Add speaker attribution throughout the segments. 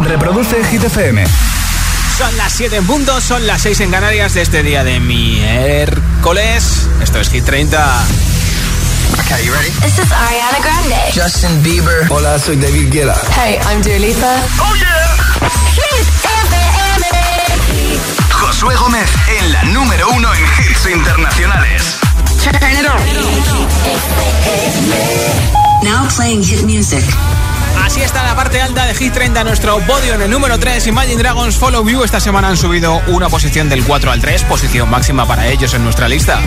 Speaker 1: Reproduce Hit FM.
Speaker 2: Son las 7 en punto, son las 6 en Canarias de este día de miércoles. Esto es Hit 30.
Speaker 3: Okay, you ready? This is Ariana Grande.
Speaker 4: Justin Bieber.
Speaker 5: Hola, soy David Guetta.
Speaker 3: Hey, I'm Dua Lipa.
Speaker 1: Oh yeah. Hit FM. Josué Gómez en la número uno en hits internacionales.
Speaker 3: Turn it on.
Speaker 6: Now playing hit music.
Speaker 2: Así está la parte alta de Hit 30, nuestro podio en el número 3. Imagine Dragons Follow View esta semana han subido una posición del 4 al 3, posición máxima para ellos en nuestra lista.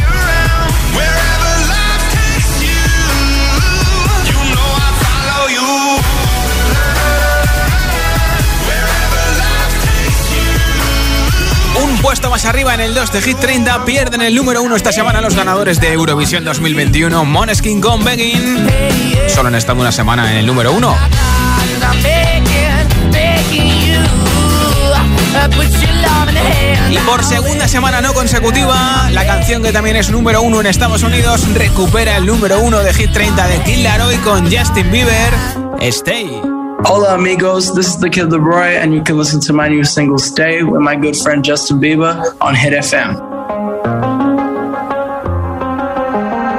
Speaker 2: Puesto más arriba en el 2 de Hit 30 pierden el número 1 esta semana los ganadores de Eurovisión 2021, Moneskin con Begging. Solo han estado una semana en el número 1. Y por segunda semana no consecutiva, la canción que también es número 1 en Estados Unidos recupera el número 1 de Hit 30 de Kid Laroi con Justin Bieber, Stay.
Speaker 7: Hola amigos, this is the Kid Leroy, and you can listen to my new single "Stay" with my good friend Justin Bieber on Hit FM.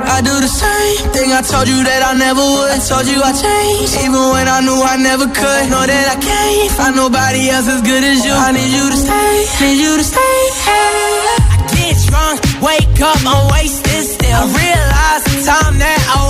Speaker 8: I do the same thing I told you that I never would. I told you I changed, even when I knew I never could. Know that I can't find nobody else as good as you. I need you to stay, need you to stay. I get drunk, wake up, I'm wasted still. I realize the time that I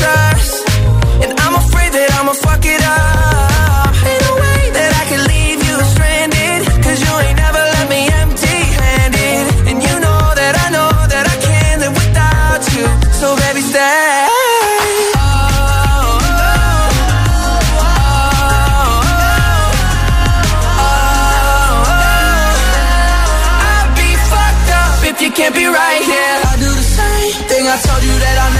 Speaker 8: Trust, and I'm afraid that I'ma fuck it up. Ain't no way that I can leave you stranded, 'cause you ain't never let me empty-handed, and you know that I know that I can't live without you. So baby, stay. Can't be right here. I do the same thing I told you that I never.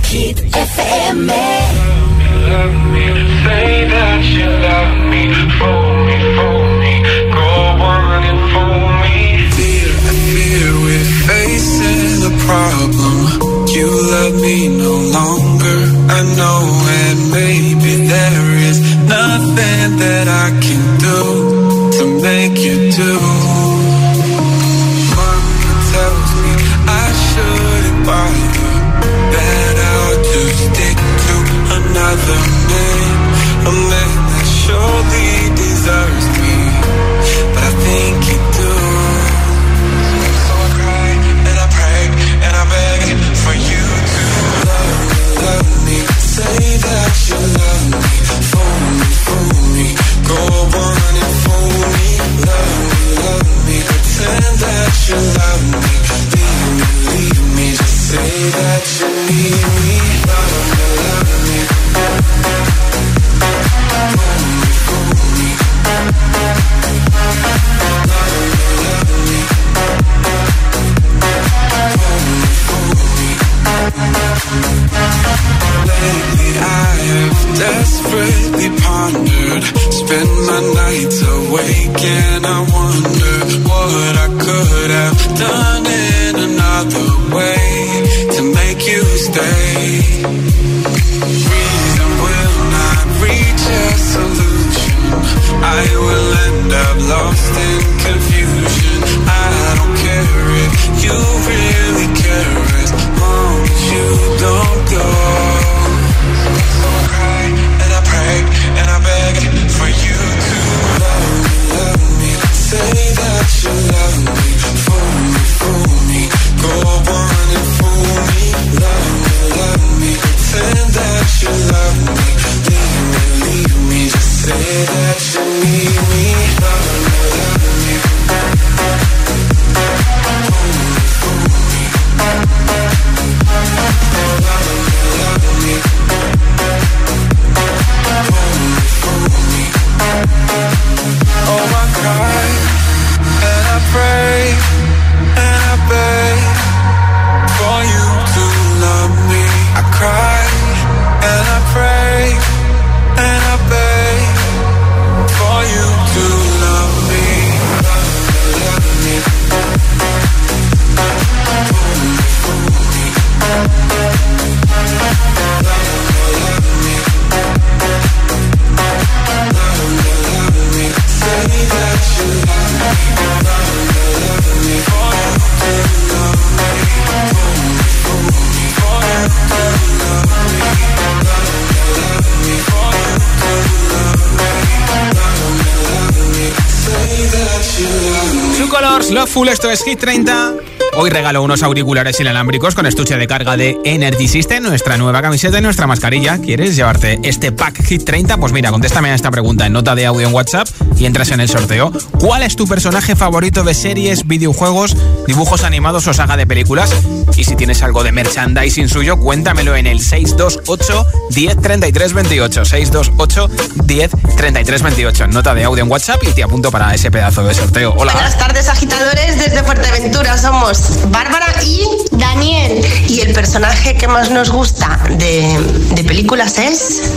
Speaker 2: Esto es Hit 30. Hoy regalo unos auriculares inalámbricos con estuche de carga de Energy System, nuestra nueva camiseta y nuestra mascarilla. ¿Quieres llevarte este pack Hit 30? Pues mira, contéstame a esta pregunta en nota de audio en WhatsApp y entras en el sorteo. ¿Cuál es tu personaje favorito de series, videojuegos, dibujos animados o saga de películas? Y si tienes algo de merchandising suyo, cuéntamelo en el 628 10 33 28. 628 10 33 28. Nota de audio en WhatsApp y te apunto para ese pedazo de sorteo. Hola.
Speaker 5: Buenas tardes, agitadores. Desde Fuerteventura somos Bárbara y Daniel. Y el personaje que más nos gusta de, de películas es.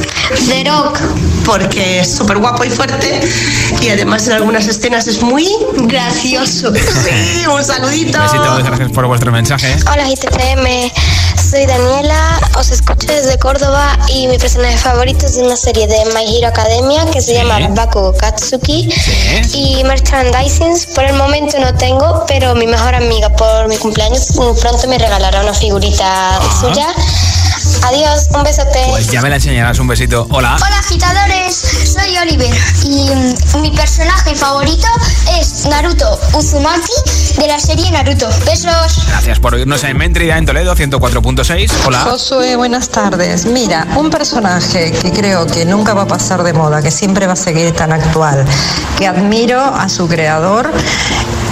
Speaker 9: The Rock.
Speaker 5: Porque es súper guapo y fuerte. Y además en algunas escenas es muy
Speaker 9: gracioso.
Speaker 5: Sí, un saludito.
Speaker 2: Besito, gracias por vuestro mensaje.
Speaker 9: Hola, GTFM. Soy Daniela, os escucho desde Córdoba y mi personaje favorito es de una serie de My Hero Academia que se llama Bakugo Katsuki. Y merchandising por el momento no tengo, pero mi mejor amiga por mi cumpleaños pronto me regalará una figurita suya. Adiós, un besote.
Speaker 2: Pues ya me la enseñarás, un besito. Hola.
Speaker 9: Hola, agitadores. Soy Oliver y mm, mi personaje favorito es Naruto Uzumaki de la serie Naruto. Besos.
Speaker 2: Gracias por oírnos en Mentrida en Toledo 104.6. Hola.
Speaker 10: Josué, buenas tardes. Mira, un personaje que creo que nunca va a pasar de moda, que siempre va a seguir tan actual, que admiro a su creador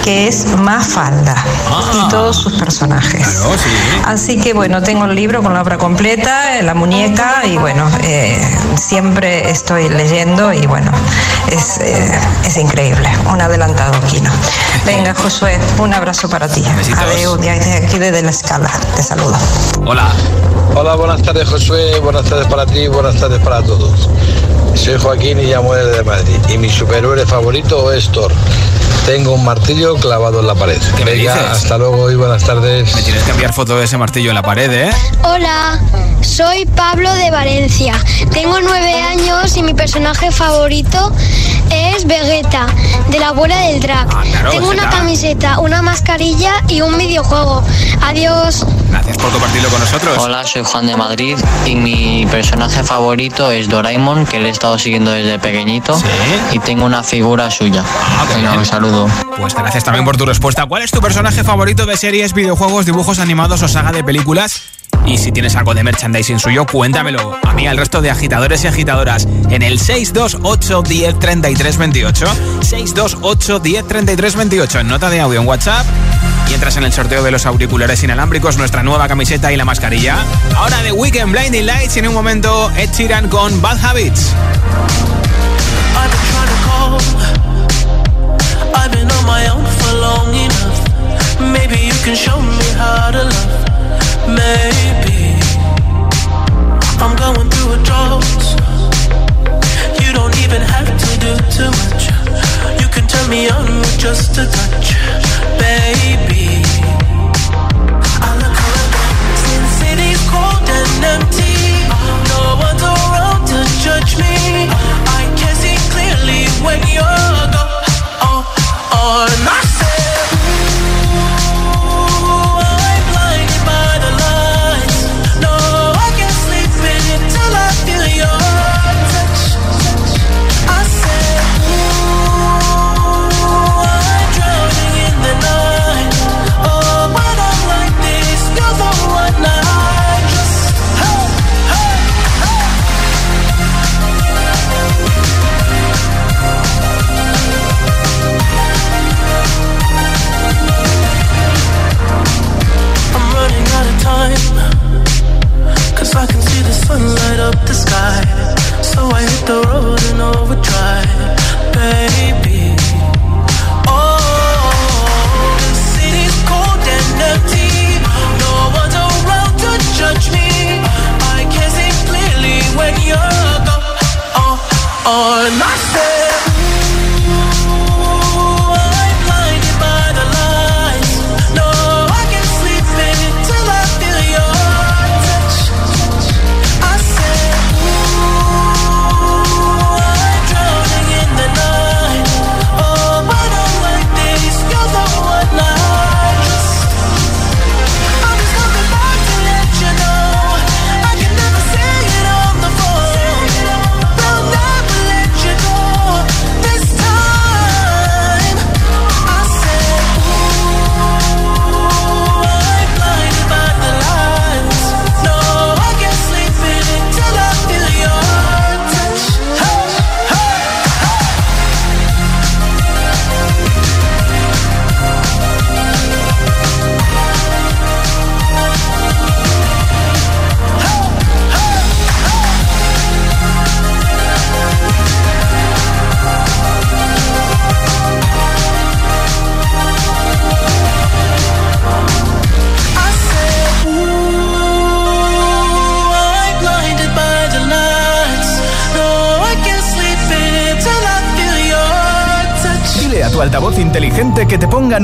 Speaker 10: que es Mafalda
Speaker 8: Ah.
Speaker 10: y todos sus personajes.
Speaker 8: Claro, sí.
Speaker 10: Así que bueno, tengo el libro con la obra completa, la muñeca y bueno, eh, siempre estoy leyendo y bueno, es, eh, es increíble, un adelantado Kino. Venga, Josué, un abrazo para ti. Adeu, desde aquí desde la escala. Te saludo.
Speaker 8: Hola.
Speaker 11: Hola, buenas tardes Josué, buenas tardes para ti, buenas tardes para todos. Soy Joaquín y llamo desde Madrid. ¿Y mi superhéroe favorito es Thor? Tengo un martillo clavado en la pared.
Speaker 8: ¿Qué me
Speaker 11: Venga,
Speaker 8: dices?
Speaker 11: hasta luego y buenas tardes.
Speaker 8: Me tienes que enviar foto de ese martillo en la pared, ¿eh?
Speaker 12: Hola, soy Pablo de Valencia. Tengo nueve años y mi personaje favorito es Vegeta, de la abuela del drag.
Speaker 8: Ah, claro,
Speaker 12: Tengo una camiseta, una mascarilla y un videojuego. Adiós.
Speaker 8: Gracias por compartirlo con nosotros.
Speaker 13: Hola, soy Juan de Madrid y mi personaje favorito es Doraemon, que le he estado siguiendo desde pequeñito
Speaker 8: Sí.
Speaker 13: y tengo una figura suya.
Speaker 8: Ah,
Speaker 13: Venga, un saludo.
Speaker 8: Pues gracias también por tu respuesta. ¿Cuál es tu personaje favorito de series, videojuegos, dibujos animados o saga de películas? Y si tienes algo de merchandising suyo, cuéntamelo. A mí, al resto de agitadores y agitadoras. En el 628 10 33 28. 628 10 33 28. En nota de audio en WhatsApp. Y entras en el sorteo de los auriculares inalámbricos, nuestra nueva camiseta y la mascarilla. Ahora de Weekend Blinding Lights y en un momento Ed Sheeran con Bad Habits.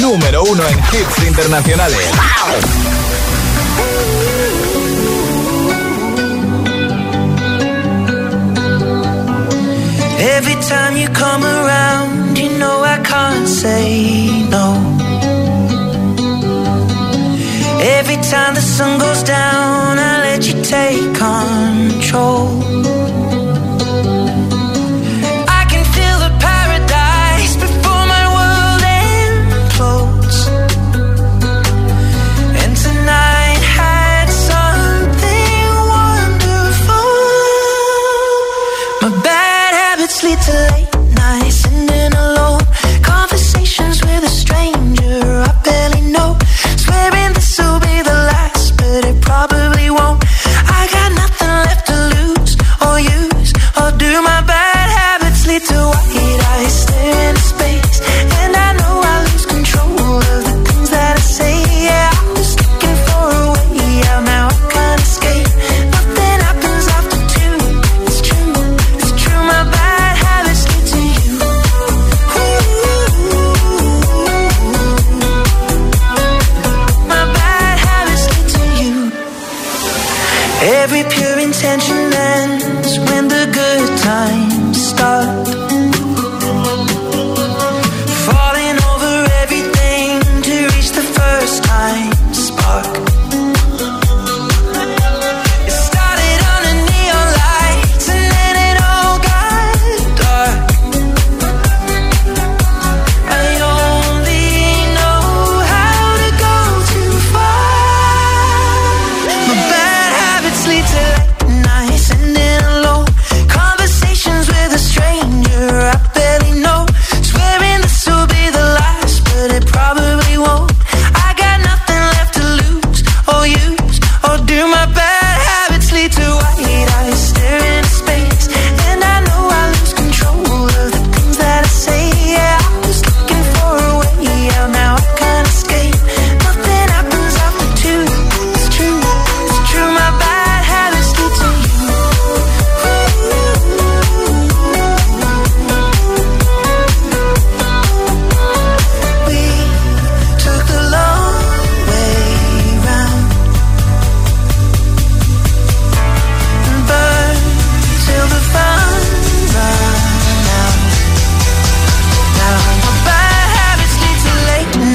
Speaker 14: Número uno en hits internacionales. Every time you come around, you know I can't say no. Every time the sun goes down, I let you take control.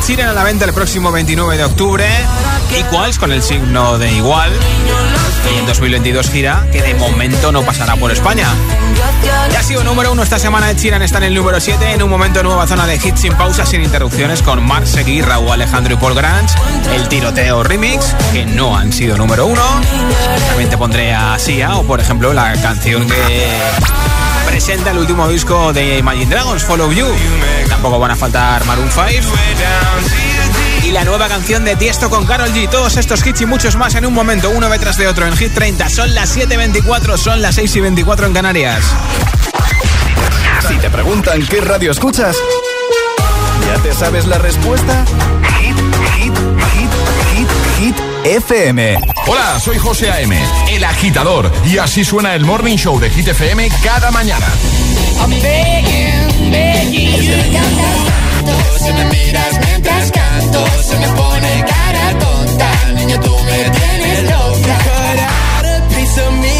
Speaker 2: Chiren a la venta el próximo 29 de octubre. Equals con el signo de igual. En 2022 gira, que de momento no pasará por España. Ya ha sido número uno esta semana de Chiran está en el número 7. En un momento nueva zona de hits sin pausas, sin interrupciones, con Mark Seguí, Raúl Alejandro y Paul Grant. El tiroteo remix, que no han sido número uno. También te pondré a Sia o, por ejemplo, la canción que presenta el último disco de Imagine Dragons, Follow You. Tampoco van a faltar Maroon 5. Y la nueva canción de Tiesto con Carol G. Todos estos hits y muchos más en un momento, uno detrás de otro en Hit 30. Son las 7.24, son las 6.24 en Canarias.
Speaker 1: Si te preguntan qué radio escuchas, ¿ya te sabes la respuesta? Hit, hit, hit, hit, hit, FM.
Speaker 14: Hola, soy José A.M., el agitador, y así suena el Morning Show de Hit FM cada mañana. I'm begging, begging you. Se me miras mientras canto, se me pone cara tonta, niño tú me tienes loca. Cut out a piece of me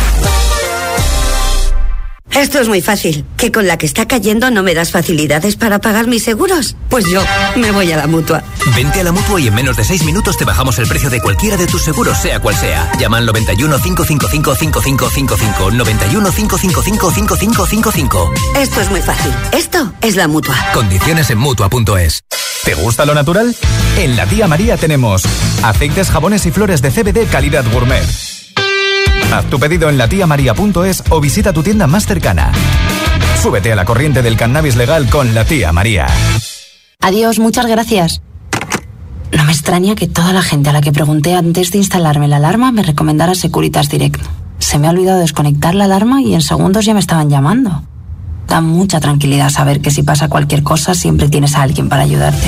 Speaker 15: Esto es muy fácil. ¿Que con la que está cayendo no me das facilidades para pagar mis seguros? Pues yo me voy a la mutua.
Speaker 16: Vente a la mutua y en menos de seis minutos te bajamos el precio de cualquiera de tus seguros, sea cual sea. Llama al 91 555 5555. 91 555 5555.
Speaker 15: Esto es muy fácil. Esto es la mutua.
Speaker 16: Condiciones en mutua.es.
Speaker 14: ¿Te gusta lo natural? En la tía María tenemos aceites, jabones y flores de CBD calidad gourmet Haz tu pedido en latiamaria.es o visita tu tienda más cercana. Súbete a la corriente del cannabis legal con la tía María.
Speaker 17: Adiós, muchas gracias. No me extraña que toda la gente a la que pregunté antes de instalarme la alarma me recomendara Securitas Direct. Se me ha olvidado desconectar la alarma y en segundos ya me estaban llamando. Da mucha tranquilidad saber que si pasa cualquier cosa siempre tienes a alguien para ayudarte.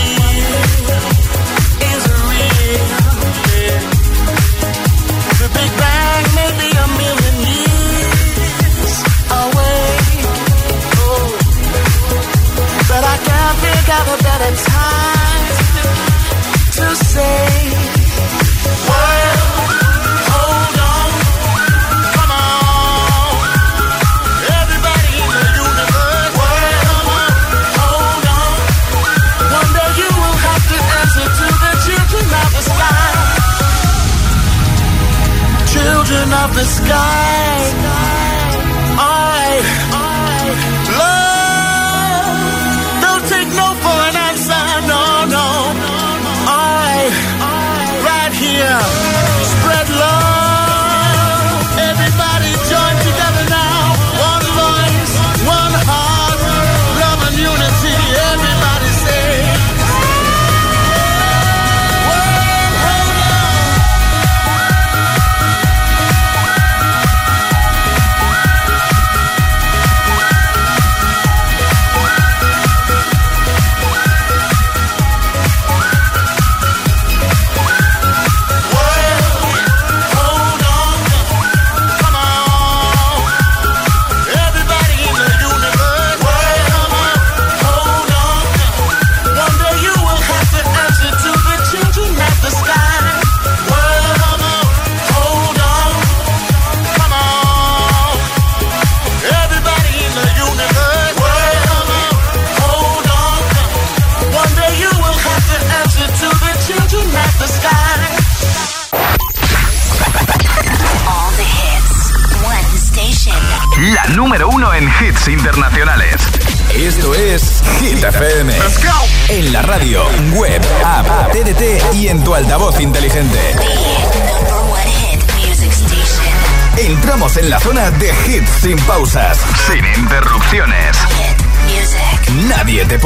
Speaker 16: Time to say, well,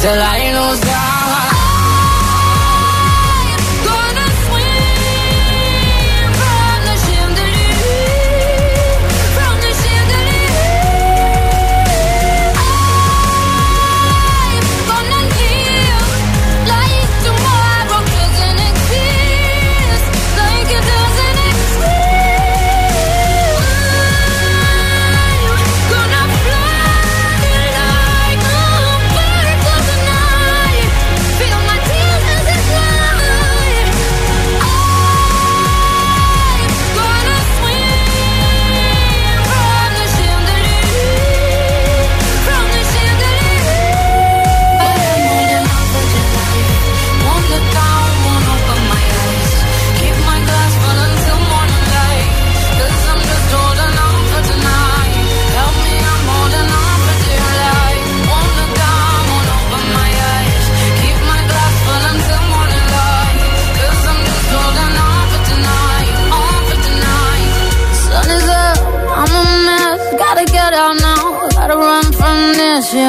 Speaker 18: Till I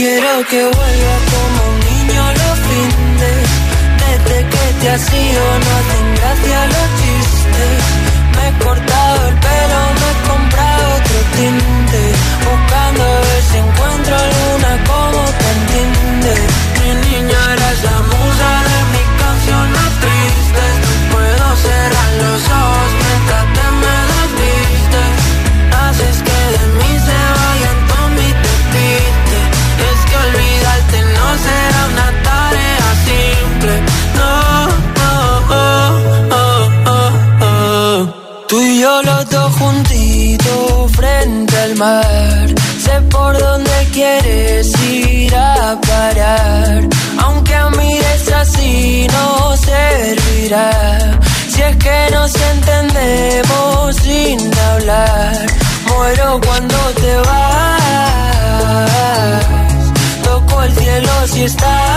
Speaker 8: Quiero que vuelva como un niño los fines. Desde que te has ido no hacen gracia los Aunque a mires así no servirá. Si es que nos entendemos sin hablar, muero cuando te vas. Toco el cielo si estás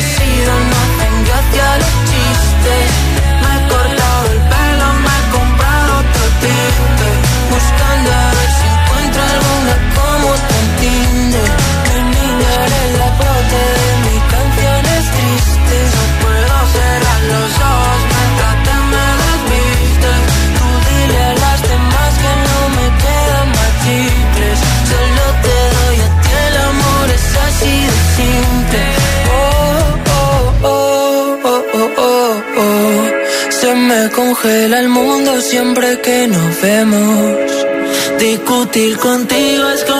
Speaker 8: See the nothing congela el mundo siempre que nos vemos. Discutir contigo es como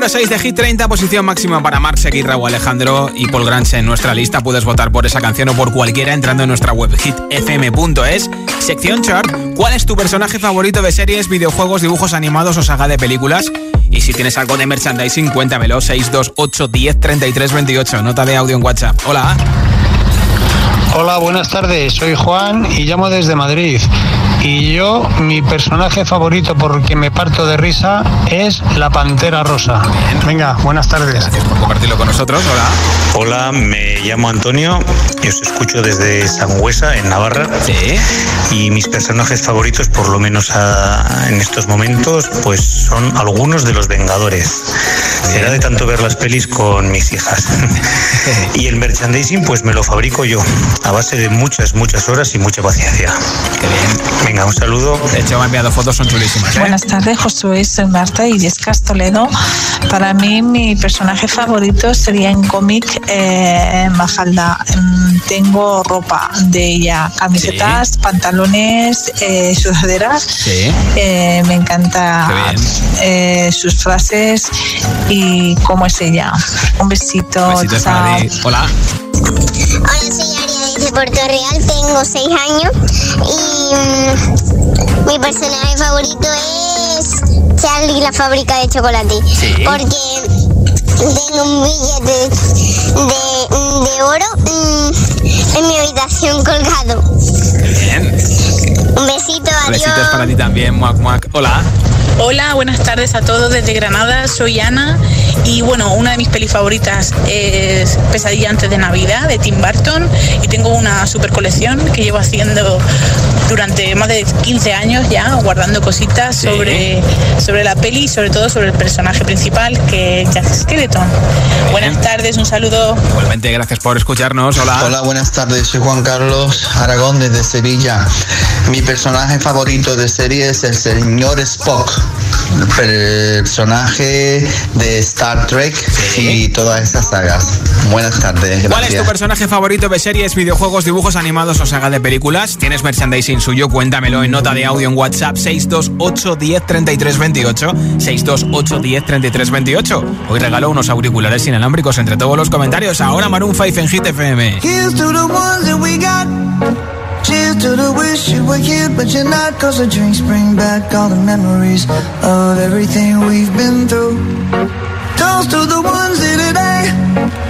Speaker 2: número 6 de Hit 30, posición máxima para Mark Seguirra o Alejandro y Paul Grange en nuestra lista. Puedes votar por esa canción o por cualquiera entrando en nuestra web hitfm.es. Sección chart. ¿Cuál es tu personaje favorito de series, videojuegos, dibujos animados o saga de películas? Y si tienes algo de merchandising, cuéntamelo. 628 10 33 28. Nota de audio en WhatsApp. Hola.
Speaker 19: Hola, buenas tardes. Soy Juan y llamo desde Madrid. Y yo, mi personaje favorito porque me parto de risa es la Pantera Rosa. Venga, buenas tardes.
Speaker 2: Gracias por compartirlo con nosotros. Hola.
Speaker 20: Hola, me llamo Antonio y os escucho desde Sangüesa, en Navarra.
Speaker 2: Sí.
Speaker 20: Y mis personajes favoritos, por lo menos a- en estos momentos, pues son algunos de los Vengadores. Será de tanto ver las pelis con mis hijas. y el merchandising, pues me lo fabrico yo, a base de muchas, muchas horas y mucha paciencia.
Speaker 2: Qué bien.
Speaker 20: Venga, un saludo.
Speaker 2: De hecho, me ha enviado fotos, son chulísimas. ¿eh?
Speaker 21: Buenas tardes, Josué, soy Marta y Yescas Toledo. Para mí, mi personaje favorito sería en cómic eh, Mafalda. Tengo ropa de ella, camisetas, pantalones, eh, sudaderas.
Speaker 2: Sí.
Speaker 21: Eh, me encanta eh, sus frases y cómo es ella. Un besito.
Speaker 2: Para
Speaker 21: chao.
Speaker 2: ti. Hola.
Speaker 22: Hola, soy Aria desde Puerto Real, tengo 6 años y mm, mi personaje favorito es Charlie la fábrica de chocolate.
Speaker 23: Sí.
Speaker 22: Porque tengo un billete de, de oro en mi habitación colgado.
Speaker 2: Bien.
Speaker 22: Un besito, adiós.
Speaker 2: Besitos para ti también, muac, muac. Hola.
Speaker 24: Hola, buenas tardes a todos desde Granada, soy Ana y bueno, una de mis pelis favoritas es Pesadilla antes de Navidad de Tim Burton y tengo una super colección que llevo haciendo durante más de 15 años ya, guardando cositas
Speaker 2: Sí.
Speaker 24: sobre, sobre la peli y sobre todo sobre el personaje principal que es Jack Skeleton. Buenas tardes, un saludo.
Speaker 2: Igualmente, gracias por escucharnos. Hola.
Speaker 25: Hola, buenas tardes. Soy Juan Carlos Aragón desde Sevilla. Mi personaje favorito de serie es el señor Spock, personaje de Star Trek y todas esas sagas. Buenas tardes.
Speaker 2: ¿Cuál es tu
Speaker 25: Gracias.
Speaker 2: personaje favorito de series, videojuegos, dibujos animados o saga de películas? ¿Tienes merchandising suyo? Cuéntamelo en nota de audio en WhatsApp 628 10 33 28. 628 10 33 28. Hoy regalo unos auriculares inalámbricos entre todos los comentarios. Ahora Maroon 5 en Hit FM.
Speaker 8: Here's to the ones that we got. Cheers to the wish you were here, but you're not. Cause the drinks bring back all the memories of everything we've been through. Toast to the ones here today.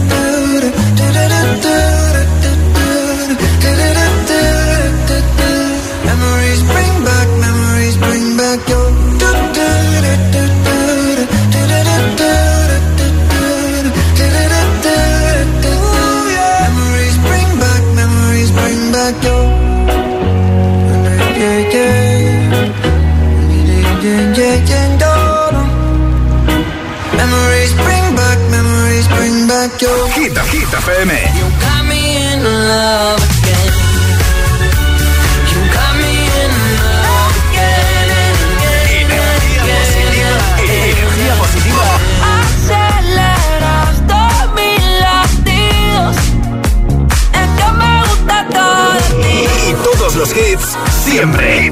Speaker 8: love again. You got me in love again.
Speaker 18: Energía positiva.
Speaker 26: Aceleras todos mis latidos. Es que me gusta todo.
Speaker 18: Y todos los hits, siempre.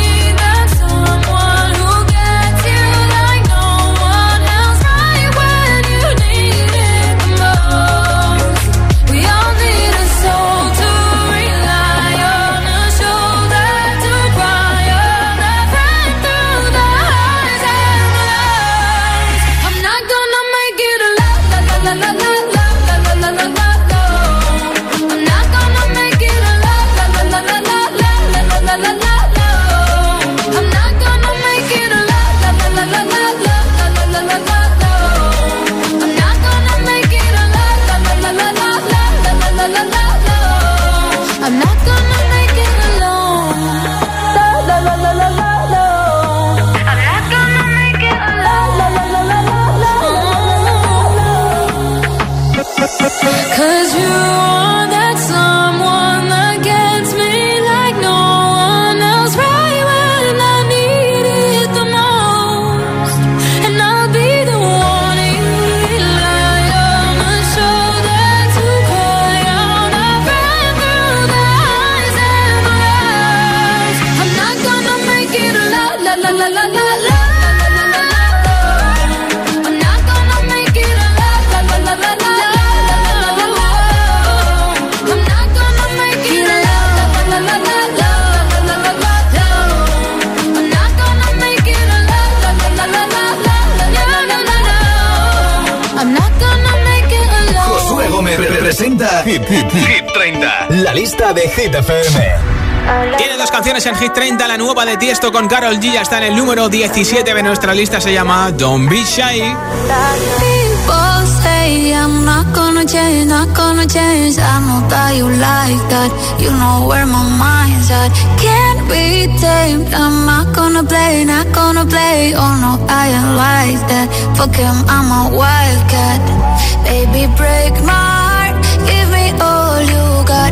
Speaker 2: Tiene dos canciones en Hit 30, la nueva de Tiesto con Carol G ya está en el número 17 de nuestra lista, se llama Don't Be Shy.
Speaker 26: Baby, break my heart, give me all you got.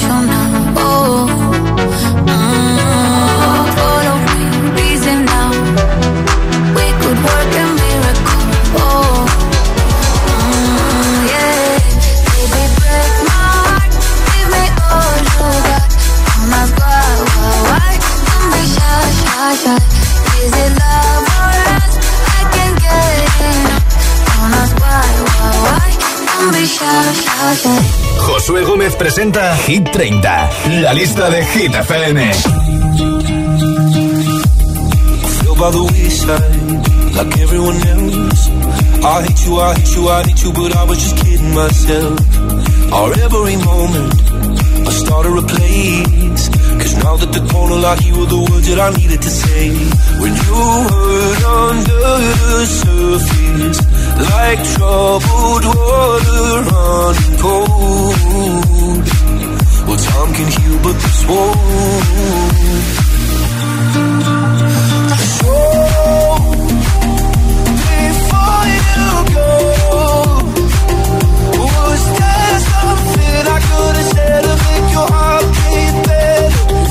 Speaker 27: Josué Gómez presenta Hit 30, la lista de Hit FM.
Speaker 28: I started a place. Cause now that the corner lock, you were the words that I needed to say. When you hurt under the surface, like troubled water running cold. Well, time can heal, but this won't. Before you go, love it. I could've said of it, your heart beat better.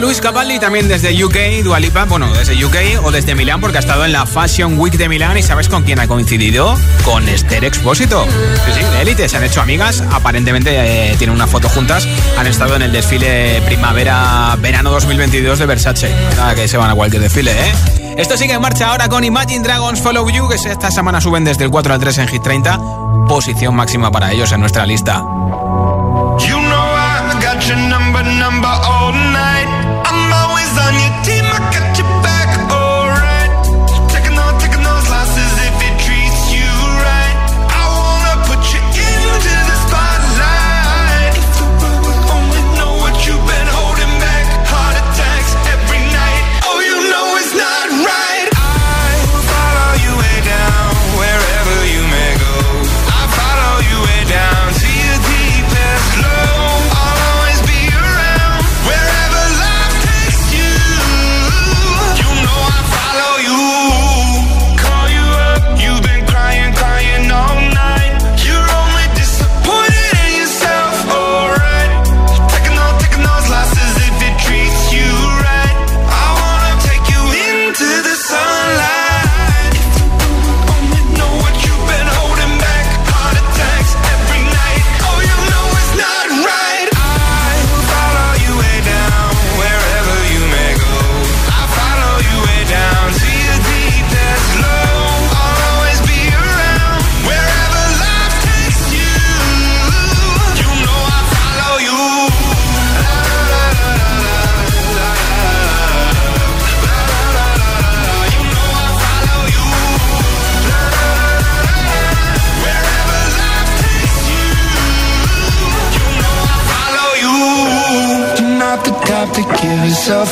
Speaker 2: Luis Capaldi, también desde UK, Dualipa, bueno, desde UK o desde Milán, porque ha estado en la Fashion Week de Milán y ¿sabes con quién ha coincidido? Con Esther Expósito. Sí, sí, élite, se han hecho amigas, aparentemente eh, tienen una foto juntas, han estado en el desfile primavera-verano 2022 de Versace. Nada que se van a cualquier desfile, ¿eh? Esto sigue en marcha ahora con Imagine Dragons Follow You, que esta semana suben desde el 4 al 3 en Hit 30, posición máxima para ellos en nuestra lista.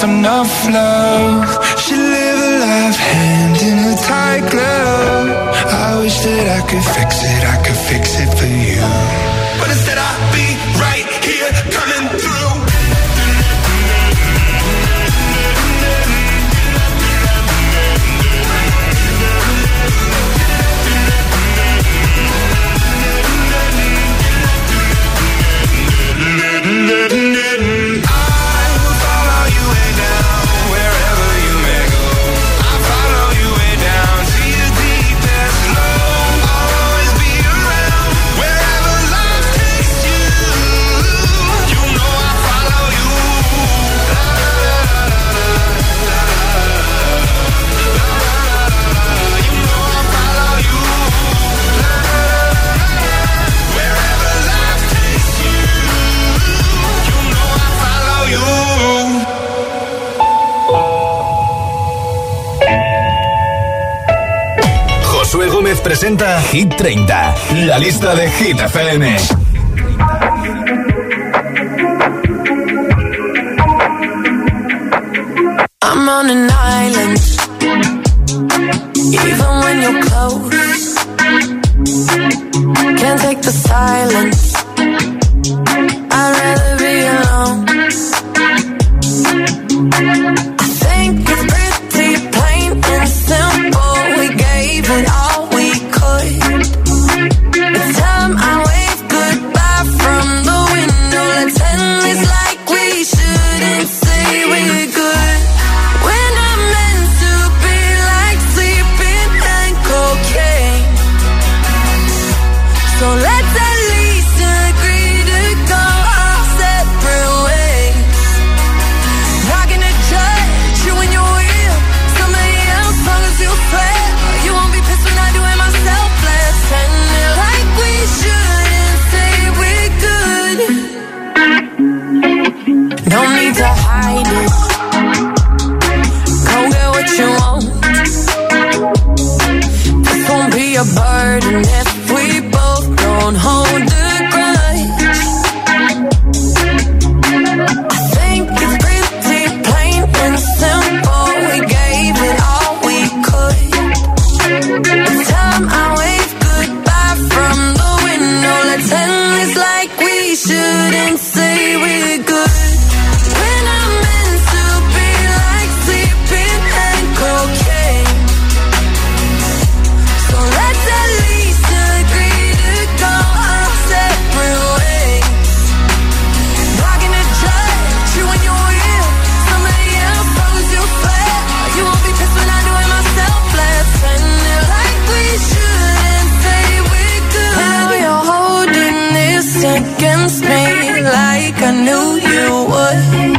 Speaker 8: Enough love.
Speaker 1: Hit 30, la lista de Hit FM.
Speaker 8: I'm on an island. Even when you're close, take the silence. Rather be. Against me like I knew you would.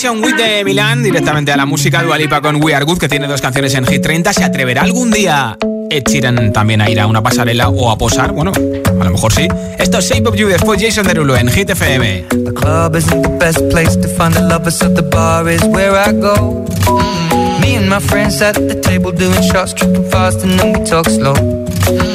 Speaker 2: Fashion Week de Milán directamente a la música Dualipa con We Are Good, que tiene dos canciones en Hit 30. ¿Se atreverá algún día Ed Sheeran también a ir a una pasarela o a posar? Bueno, a lo mejor sí. Esto es Shape of You, después Jason Derulo en Hit FM.
Speaker 29: Club isn't the best place to find the lovers, so the bar is where I go. Me and my friends at the table doing shots, tripping fast, and then we talk slow.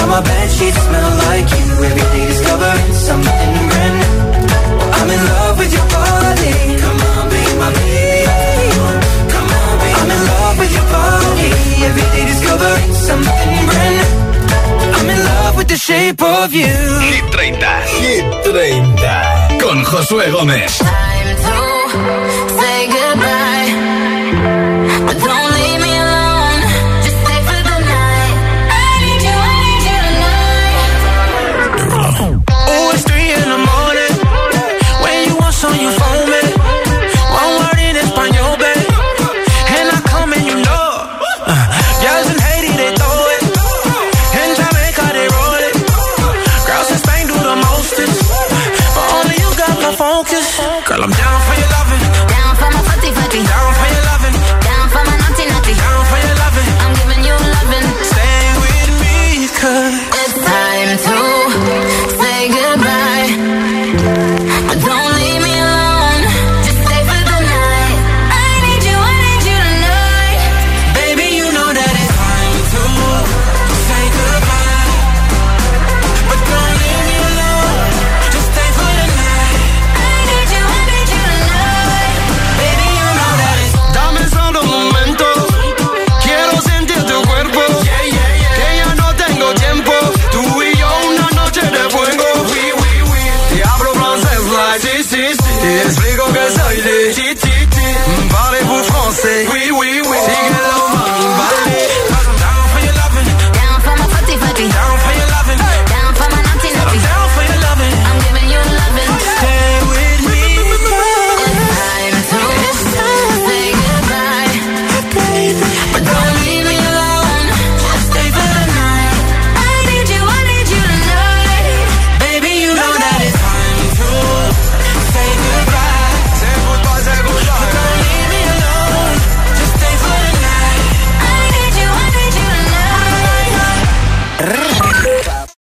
Speaker 8: Now my bed sheets smell like you. Every day discovering something brand new. I'm in love with your body. Come on, be my baby. Come on, be I'm in love with your body. Every day discovering something brand new. I'm in love with the shape of you.
Speaker 14: Hit 30. Hit 30. Con Josué Gómez.
Speaker 30: Time to